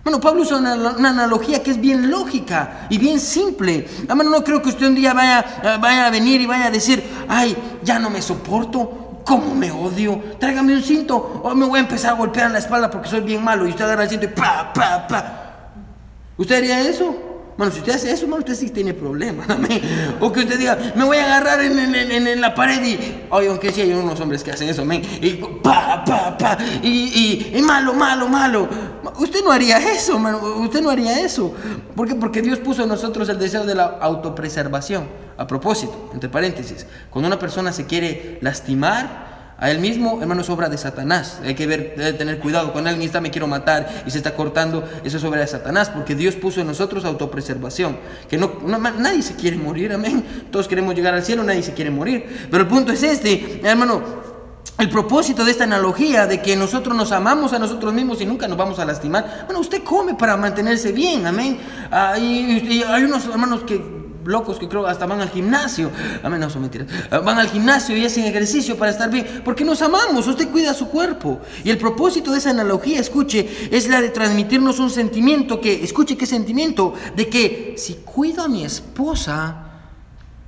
Bueno, Pablo usa una, analogía que es bien lógica y bien simple. Hermano, no creo que usted un día vaya, eh, vaya a venir y vaya a decir, ay, ya no me soporto, cómo me odio, tráigame un cinto o me voy a empezar a golpear en la espalda porque soy bien malo y usted agarra el cinto y pa, pa, pa. ¿Usted haría eso? Bueno, si usted hace eso, hermano, usted sí tiene problemas. O que usted diga, me voy a agarrar en, en- en- en la pared y. Oye, aunque sí hay unos hombres que hacen eso, amén. Y pa, pa, pa. Y, y, y malo, malo, malo. Usted no haría eso, hermano. Usted no haría eso. ¿Por qué? Porque Dios puso en nosotros el deseo de la autopreservación. A propósito, entre paréntesis, cuando una persona se quiere lastimar, a él mismo, hermano, es obra de Satanás. Hay que ver, debe tener cuidado. Cuando alguien está, me quiero matar y se está cortando, eso es obra de Satanás, porque Dios puso en nosotros autopreservación. Que no, nadie se quiere morir, amén. Todos queremos llegar al cielo, nadie se quiere morir. Pero el punto es este, hermano. El propósito de esta analogía de que nosotros nos amamos a nosotros mismos y nunca nos vamos a lastimar. Bueno, usted come para mantenerse bien, amén. Ah, y hay unos hermanos que locos que creo hasta van al gimnasio. No son mentiras. Ah, Van al gimnasio y hacen ejercicio para estar bien. Porque nos amamos, usted cuida su cuerpo. Y el propósito de esa analogía, escuche, es la de transmitirnos un sentimiento que, escuche qué sentimiento, de que si cuido a mi esposa,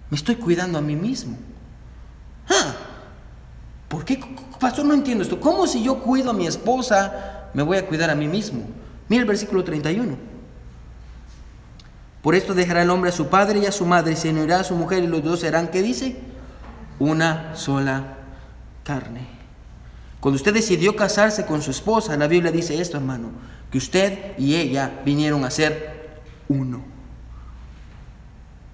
me estoy cuidando a mí mismo. Ah, ¿Por qué, pastor? No entiendo esto. ¿Cómo si yo cuido a mi esposa, me voy a cuidar a mí mismo? Mira el versículo 31. Por esto dejará el hombre a su padre y a su madre, y se unirá a su mujer, y los dos serán, ¿qué dice? Una sola carne. Cuando usted decidió casarse con su esposa, la Biblia dice esto, hermano, que usted y ella vinieron a ser uno.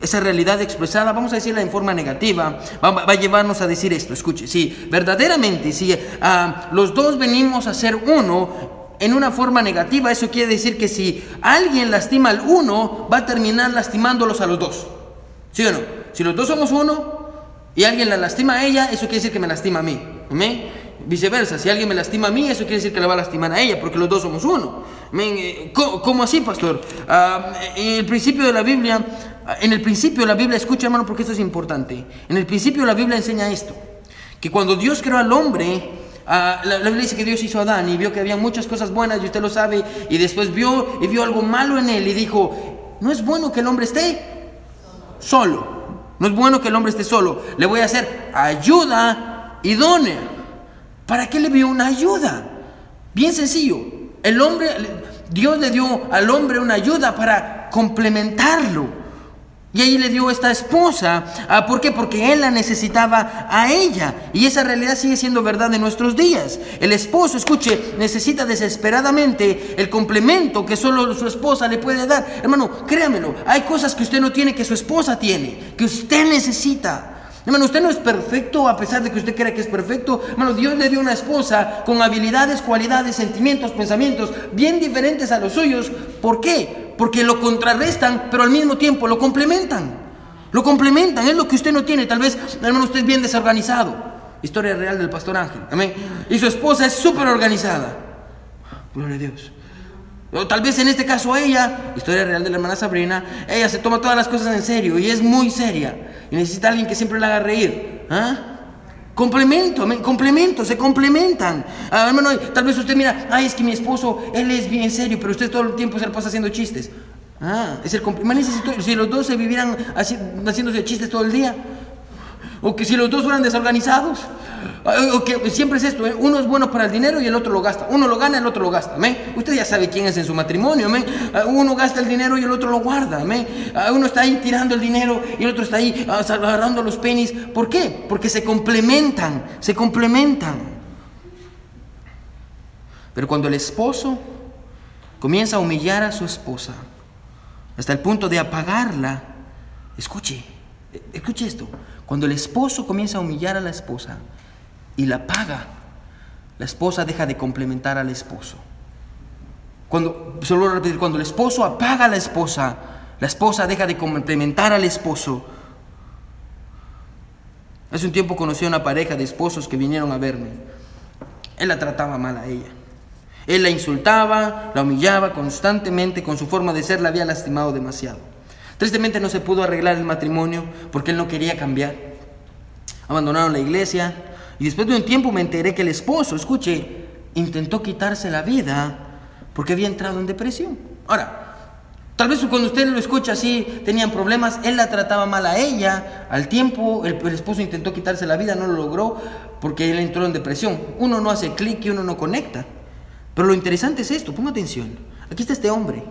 Esa realidad expresada, vamos a decirla en forma negativa, va, a llevarnos a decir esto, escuche, si verdaderamente, si ah, los dos venimos a ser uno en una forma negativa, eso quiere decir que si alguien lastima al uno, va a terminar lastimándolos a los dos. ¿Sí o no? Si los dos somos uno y alguien la lastima a ella, eso quiere decir que me lastima a mí. Viceversa, si alguien me lastima a mí, eso quiere decir que le va a lastimar a ella, porque los dos somos uno. Eh, ¿Cómo, así, pastor? Ah, en el principio de la Biblia, en el principio la Biblia, escucha hermano, porque esto es importante. En el principio la Biblia enseña esto, que cuando Dios creó al hombre, ah, la, Biblia dice que Dios hizo a Adán y vio que había muchas cosas buenas, y usted lo sabe, y después vio y vio algo malo en él y dijo, no es bueno que el hombre esté solo. No es bueno que el hombre esté solo. Le voy a hacer ayuda idónea. ¿Para qué le vio una ayuda? Bien sencillo. El hombre, Dios le dio al hombre una ayuda para complementarlo. Y ahí le dio esta esposa. Ah, ¿Por qué? Porque él la necesitaba a ella. Y esa realidad sigue siendo verdad en nuestros días. El esposo, escuche, necesita desesperadamente el complemento que solo su esposa le puede dar. Hermano, créamelo, hay cosas que usted no tiene que su esposa tiene, que usted necesita. Hermano, usted no es perfecto a pesar de que usted crea que es perfecto. Hermano, Dios le dio una esposa con habilidades, cualidades, sentimientos, pensamientos bien diferentes a los suyos. ¿Por qué? Porque lo contrarrestan, pero al mismo tiempo lo complementan. Lo complementan, es lo que usted no tiene. Tal vez, hermano, usted es bien desorganizado. Historia real del pastor Ángel. Amén. Y su esposa es súper organizada. Gloria a Dios. Tal vez en este caso ella, historia real de la hermana Sabrina, ella se toma todas las cosas en serio y es muy seria. Y necesita alguien que siempre la haga reír. ¿Ah? Complemento, complemento, se complementan. Ah, hermano, tal vez usted mira, ay, es que mi esposo, él es bien serio, pero usted todo el tiempo se la pasa haciendo chistes. Ah, es el complemento. Si, los dos se vivieran haci- haciéndose chistes todo el día, o que si los dos fueran desorganizados, o o que siempre es esto, ¿eh? uno es bueno para el dinero y el otro lo gasta, uno lo gana, el otro lo gasta, amén. Usted ya sabe quién es en su matrimonio, amén. Ah, Uno gasta el dinero y el otro lo guarda, amén. Ah, Uno está ahí tirando el dinero y el otro está ahí ah, agarrando los penis. ¿Por qué? Porque se complementan, se complementan. Pero cuando el esposo comienza a humillar a su esposa, hasta el punto de apagarla, escuche, escuche esto, cuando el esposo comienza a humillar a la esposa y la paga, la esposa deja de complementar al esposo. Cuando, solo repetir, cuando el esposo apaga a la esposa, la esposa deja de complementar al esposo. Hace un tiempo conocí a una pareja de esposos que vinieron a verme. Él la trataba mal a ella. Él la insultaba, la humillaba constantemente, con su forma de ser la había lastimado demasiado. Tristemente no se pudo arreglar el matrimonio porque él no quería cambiar. Abandonaron la iglesia y después de un tiempo me enteré que el esposo, escuche, intentó quitarse la vida porque había entrado en depresión. Ahora, tal vez cuando usted lo escucha así, tenían problemas, él la trataba mal a ella, al tiempo el, el esposo intentó quitarse la vida, no lo logró porque él entró en depresión. Uno no hace clic y uno no conecta. Pero lo interesante es esto, ponga atención. Aquí está este hombre,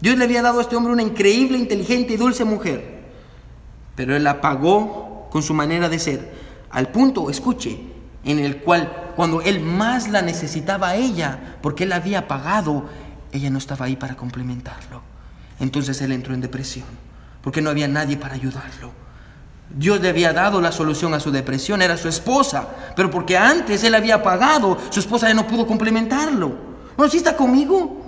Dios le había dado a este hombre una increíble, inteligente y dulce mujer, pero él la pagó con su manera de ser, al punto, escuche, en el cual cuando él más la necesitaba a ella, porque él la había pagado, ella no estaba ahí para complementarlo. Entonces él entró en depresión, porque no había nadie para ayudarlo. Dios le había dado la solución a su depresión, era su esposa, pero porque antes él había pagado, su esposa ya no pudo complementarlo. Bueno, ¿sí está conmigo?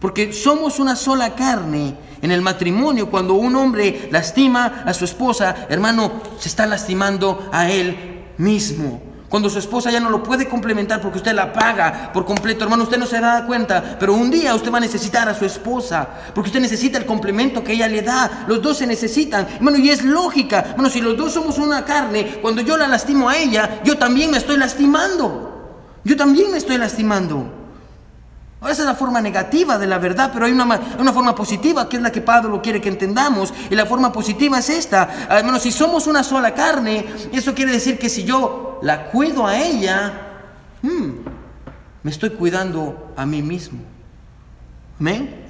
Porque somos una sola carne en el matrimonio. Cuando un hombre lastima a su esposa, hermano, se está lastimando a él mismo. Cuando su esposa ya no lo puede complementar porque usted la paga por completo, hermano, usted no se da cuenta, pero un día usted va a necesitar a su esposa, porque usted necesita el complemento que ella le da. Los dos se necesitan, hermano, y es lógica. Bueno, si los dos somos una carne, cuando yo la lastimo a ella, yo también me estoy lastimando. Yo también me estoy lastimando. Esa es la forma negativa de la verdad, pero hay una, una, forma positiva que es la que Pablo quiere que entendamos. Y la forma positiva es esta. Hermano, si somos una sola carne, eso quiere decir que si yo la cuido a ella, hmm, me estoy cuidando a mí mismo. Amén.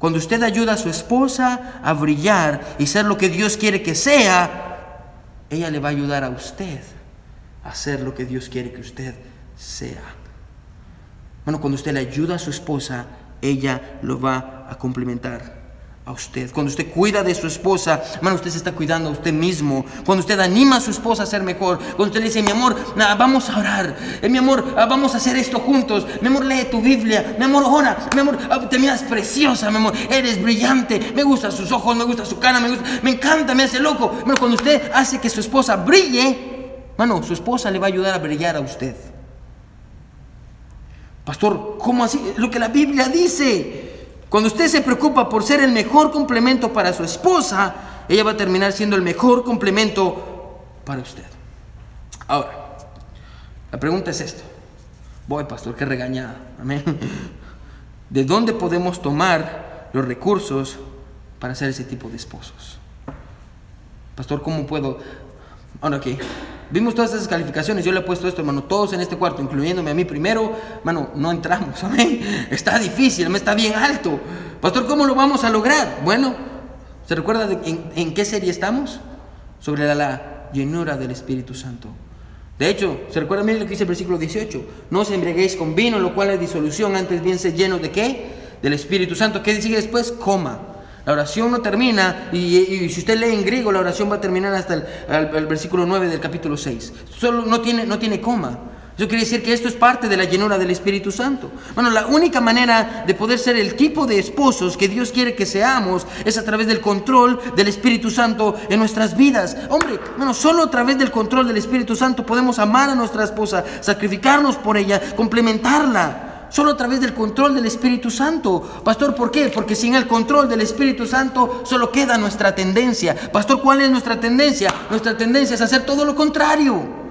Cuando usted ayuda a su esposa a brillar y ser lo que Dios quiere que sea, ella le va a ayudar a usted a ser lo que Dios quiere que usted sea. Bueno, cuando usted le ayuda a su esposa, ella lo va a complementar a usted. Cuando usted cuida de su esposa, hermano, usted se está cuidando a usted mismo. Cuando usted anima a su esposa a ser mejor. Cuando usted le dice, mi amor, vamos a orar. Eh, mi amor, ah, vamos a hacer esto juntos. Mi amor, lee tu Biblia. Mi amor, ora. Mi amor, ah, te miras preciosa, mi amor. Eres brillante. Me gustan sus ojos, me gusta su cara, me, gusta, me encanta, me hace loco. Bueno, cuando usted hace que su esposa brille, hermano, su esposa le va a ayudar a brillar a usted. Pastor, ¿cómo así? Lo que la Biblia dice. Cuando usted se preocupa por ser el mejor complemento para su esposa, ella va a terminar siendo el mejor complemento para usted. Ahora, la pregunta es esto. Voy, pastor, qué regañada. Amén. ¿De dónde podemos tomar los recursos para ser ese tipo de esposos? Pastor, ¿cómo puedo? Ahora aquí. Vimos todas esas calificaciones, yo le he puesto esto, hermano, todos en este cuarto, incluyéndome a mí primero, hermano, no entramos, amén. Está difícil, me está bien alto. Pastor, ¿cómo lo vamos a lograr? Bueno, ¿se recuerda en, qué serie estamos? Sobre la, llenura del Espíritu Santo. De hecho, ¿se recuerda? Miren lo que dice el versículo 18. No os embriaguéis con vino, lo cual es disolución, antes bien se llenos de qué? Del Espíritu Santo. ¿Qué dice después? Coma. La oración no termina, y, si usted lee en griego, la oración va a terminar hasta el, versículo 9 del capítulo 6. Solo no tiene, no tiene coma. Eso quiere decir que esto es parte de la llenura del Espíritu Santo. Bueno, la única manera de poder ser el tipo de esposos que Dios quiere que seamos es a través del control del Espíritu Santo en nuestras vidas. Hombre, bueno, solo a través del control del Espíritu Santo podemos amar a nuestra esposa, sacrificarnos por ella, complementarla solo a través del control del Espíritu Santo. Pastor, ¿por qué? Porque sin el control del Espíritu Santo solo queda nuestra tendencia. Pastor, ¿cuál es nuestra tendencia? Nuestra tendencia es hacer todo lo contrario.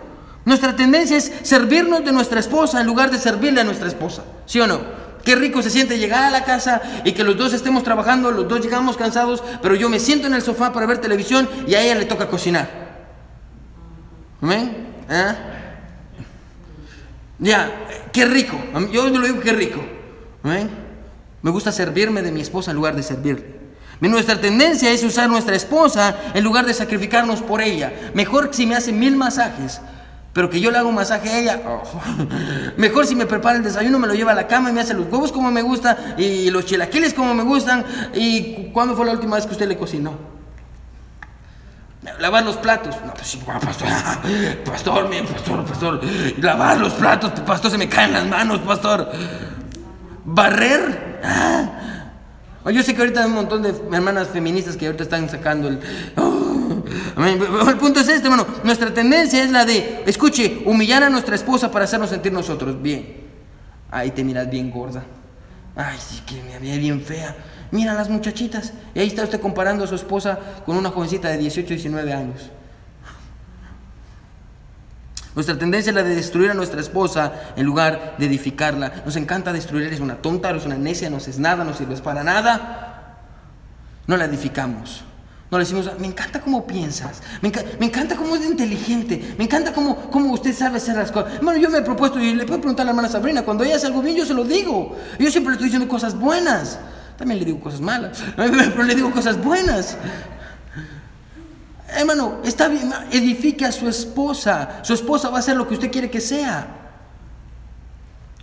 Nuestra tendencia es servirnos de nuestra esposa en lugar de servirle a nuestra esposa. ¿Sí o no? Qué rico se siente llegar a la casa y que los dos estemos trabajando, los dos llegamos cansados, pero yo me siento en el sofá para ver televisión y a ella le toca cocinar. ¿Amén? ¿Eh? Ya, qué rico. Yo lo digo, qué rico. Me gusta servirme de mi esposa en lugar de servirle. Nuestra tendencia es usar nuestra esposa en lugar de sacrificarnos por ella. Mejor si me hace mil masajes, pero que yo le hago un masaje a ella. Oh. Mejor si me prepara el desayuno, me lo lleva a la cama y me hace los huevos como me gusta y los chilaquiles como me gustan. ¿Y cuándo fue la última vez que usted le cocinó? Lavar los platos. No, pues sí, pastor, pastor, mi pastor, pastor. Lavar los platos, pastor, se me caen las manos, pastor. Barrer. Ah. Yo sé que ahorita hay un montón de hermanas feministas que ahorita están sacando el... Oh, el punto es este, hermano. Nuestra tendencia es la de, escuche, humillar a nuestra esposa para hacernos sentir nosotros bien. Ay, te miras bien gorda. Ay, sí, que me había bien fea. Mira las muchachitas. Y ahí está usted comparando a su esposa con una jovencita de 18, 19 años. Nuestra tendencia es la de destruir a nuestra esposa en lugar de edificarla. Nos encanta destruir, eres una tonta, eres una necia, no haces nada, no sirves para nada. No la edificamos. No le decimos, me encanta cómo piensas, me, encanta cómo es inteligente, me encanta cómo, cómo usted sabe hacer las cosas. Bueno, yo me he propuesto y le puedo preguntar a la hermana Sabrina, cuando ella hace algo bien, yo se lo digo. Yo siempre le estoy diciendo cosas buenas. También le digo cosas malas, pero le digo cosas buenas. Hermano, está bien, edifique a su esposa. Su esposa va a ser lo que usted quiere que sea.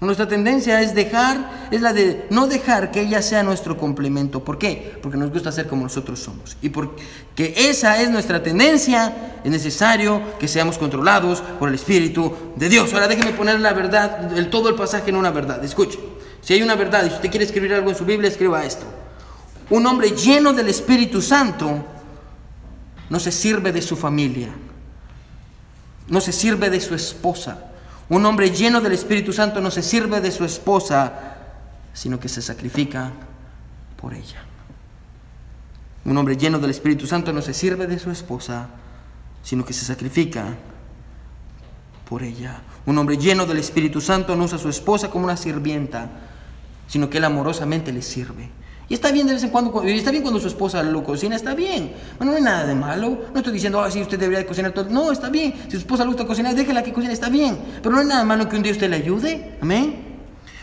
Nuestra tendencia es dejar, es la de no dejar que ella sea nuestro complemento. ¿Por qué? Porque nos gusta ser como nosotros somos. Y porque esa es nuestra tendencia, es necesario que seamos controlados por el Espíritu de Dios. Ahora déjeme poner la verdad, el, todo el pasaje en una verdad. Escuche, si hay una verdad y usted quiere escribir algo en su Biblia, escriba esto. Un hombre lleno del Espíritu Santo no se sirve de su familia, no se sirve de su esposa un hombre lleno del Espíritu Santo no se sirve de su esposa, sino que se sacrifica por ella. Un hombre lleno del Espíritu Santo no se sirve de su esposa, sino que se sacrifica por ella. Un hombre lleno del Espíritu Santo no usa a su esposa como una sirvienta, sino que él amorosamente le sirve. Y está bien de vez en cuando, y está bien cuando su esposa lo cocina, está bien. Bueno, no hay nada de malo. No estoy diciendo, ah, sí, usted debería cocinar todo. No, está bien. Si su esposa le gusta cocinar, déjela que cocine, está bien. Pero no hay nada malo que un día usted le ayude. Amén.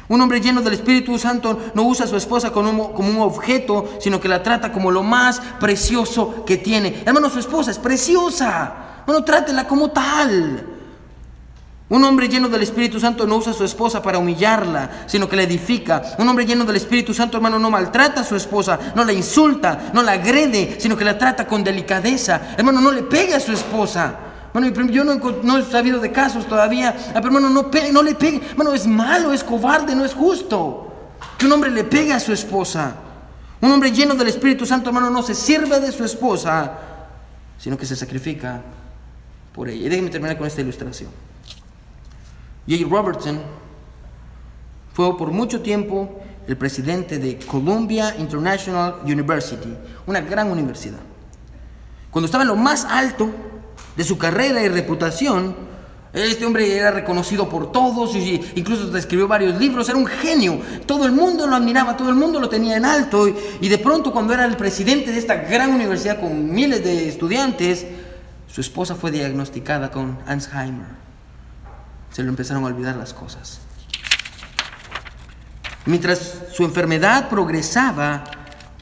Un hombre lleno del Espíritu Santo no usa a su esposa como como un objeto, sino que la trata como lo más precioso que tiene. Hermano, su esposa es preciosa. Bueno, trátela como tal. Un hombre lleno del Espíritu Santo no usa a su esposa para humillarla, sino que la edifica. Un hombre lleno del Espíritu Santo, hermano, no maltrata a su esposa, no la insulta, no la agrede, sino que la trata con delicadeza. Hermano, no le pega a su esposa. Bueno, yo no, he sabido de casos todavía, ah, pero hermano, no, no le pegue. Hermano, es malo, es cobarde, no es justo que un hombre le pegue a su esposa. Un hombre lleno del Espíritu Santo, hermano, no se sirve de su esposa, sino que se sacrifica por ella. Y déjenme terminar con esta ilustración. J. Robertson fue por mucho tiempo el presidente de Columbia International University, una gran universidad. Cuando estaba en lo más alto de su carrera y reputación, este hombre era reconocido por todos, incluso escribió varios libros, era un genio, todo el mundo lo admiraba, todo el mundo lo tenía en alto, y de pronto cuando era el presidente de esta gran universidad con miles de estudiantes, su esposa fue diagnosticada con Alzheimer se le empezaron a olvidar las cosas. Mientras su enfermedad progresaba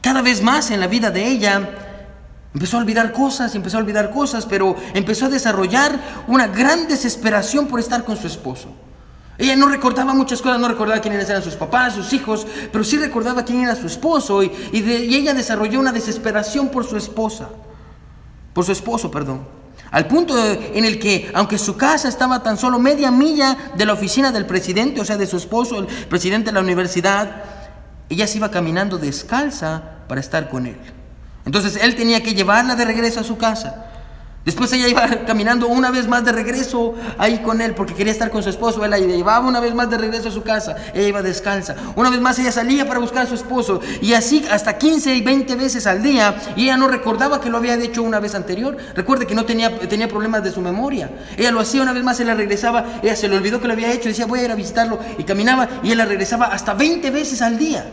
cada vez más en la vida de ella, empezó a olvidar cosas, empezó a olvidar cosas, pero empezó a desarrollar una gran desesperación por estar con su esposo. Ella no recordaba muchas cosas, no recordaba quiénes eran sus papás, sus hijos, pero sí recordaba quién era su esposo y, y ella desarrolló una desesperación por su esposa, por su esposo, perdón. Al punto en el que, aunque su casa estaba tan solo media milla de la oficina del presidente, o sea, de su esposo, el presidente de la universidad, ella se iba caminando descalza para estar con él. Entonces él tenía que llevarla de regreso a su casa. Después ella iba caminando una vez más de regreso ahí con él porque quería estar con su esposo. Él la llevaba una vez más de regreso a su casa. Ella iba descalza. Una vez más ella salía para buscar a su esposo. Y así hasta 15 y 20 veces al día. Y ella no recordaba que lo había hecho una vez anterior. Recuerde que no tenía, tenía problemas de su memoria. Ella lo hacía una vez más, él la regresaba. Ella se le olvidó que lo había hecho. Decía voy a ir a visitarlo. Y caminaba y él la regresaba hasta 20 veces al día.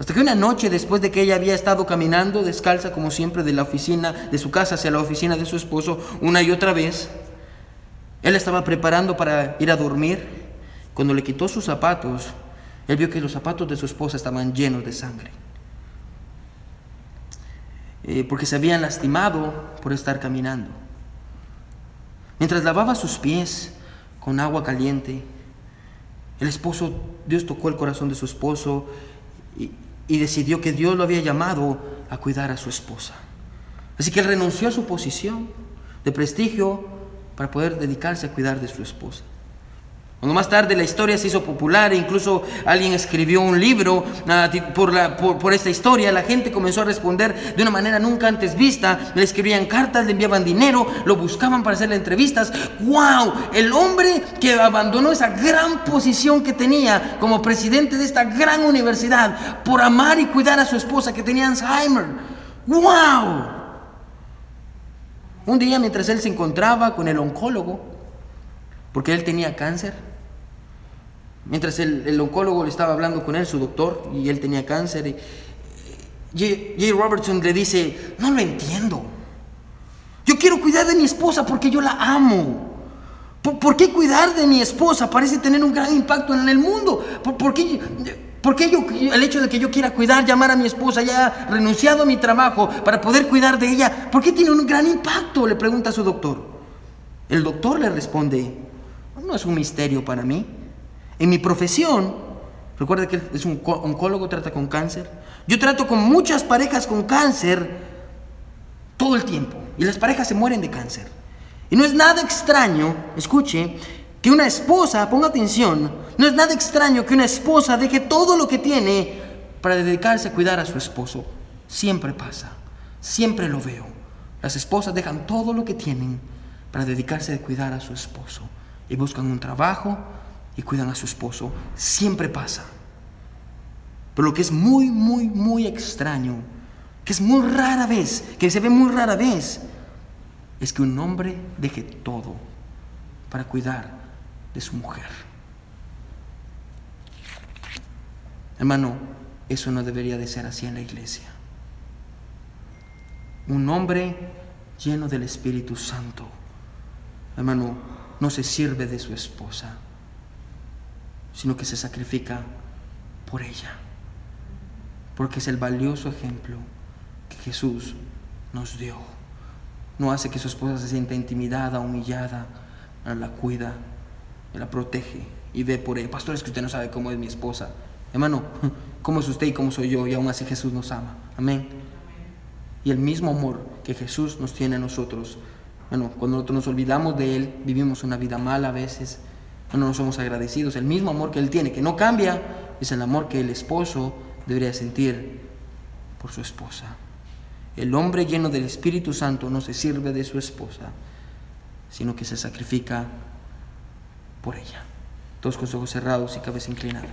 Hasta que una noche, después de que ella había estado caminando descalza como siempre de la oficina, de su casa hacia la oficina de su esposo, una y otra vez, él estaba preparando para ir a dormir. Cuando le quitó sus zapatos, él vio que los zapatos de su esposa estaban llenos de sangre. Eh, porque se habían lastimado por estar caminando. Mientras lavaba sus pies con agua caliente, el esposo, Dios tocó el corazón de su esposo y, y decidió que Dios lo había llamado a cuidar a su esposa. Así que él renunció a su posición de prestigio para poder dedicarse a cuidar de su esposa. Cuando más tarde la historia se hizo popular e incluso alguien escribió un libro ah, por, la, por, esta historia, la gente comenzó a responder de una manera nunca antes vista. Le escribían cartas, le enviaban dinero, lo buscaban para hacerle entrevistas. ¡Wow! El hombre que abandonó esa gran posición que tenía como presidente de esta gran universidad por amar y cuidar a su esposa que tenía Alzheimer. ¡Wow! Un día mientras él se encontraba con el oncólogo, porque él tenía cáncer, Mientras el, oncólogo le estaba hablando con él, su doctor, y él tenía cáncer, J. Robertson le dice, no lo entiendo. Yo quiero cuidar de mi esposa porque yo la amo. ¿Por, qué cuidar de mi esposa parece tener un gran impacto en el mundo? ¿Por, qué, yo, el hecho de que yo quiera cuidar, llamar a mi esposa, ya renunciado a mi trabajo para poder cuidar de ella, ¿por qué tiene un gran impacto? Le pregunta a su doctor. El doctor le responde, no es un misterio para mí. En mi profesión, recuerda que es un oncólogo, trata con cáncer. Yo trato con muchas parejas con cáncer todo el tiempo y las parejas se mueren de cáncer. Y no es nada extraño, escuche, que una esposa, ponga atención, no es nada extraño que una esposa deje todo lo que tiene para dedicarse a cuidar a su esposo. Siempre pasa, siempre lo veo. Las esposas dejan todo lo que tienen para dedicarse a cuidar a su esposo. Y buscan un trabajo y cuidan a su esposo. Siempre pasa. Pero lo que es muy, muy, muy extraño, que es muy rara vez, que se ve muy rara vez, es que un hombre deje todo para cuidar de su mujer. Hermano, eso no debería de ser así en la iglesia. Un hombre lleno del Espíritu Santo, hermano, no se sirve de su esposa, sino que se sacrifica por ella, porque es el valioso ejemplo que Jesús nos dio no hace que su esposa se sienta intimidada, humillada, la cuida, la protege y ve por ella. Pastor, es que usted no sabe cómo es mi esposa. Hermano, cómo es usted y cómo soy yo, y aún así Jesús nos ama. Amén. Y el mismo amor que Jesús nos tiene a nosotros. Bueno, cuando nosotros nos olvidamos de Él, vivimos una vida mala a veces, no nos somos agradecidos. El mismo amor que Él tiene, que no cambia, es el amor que el esposo debería sentir por su esposa. El hombre lleno del Espíritu Santo no se sirve de su esposa, sino que se sacrifica por ella. Todos con ojos cerrados y cabeza inclinada.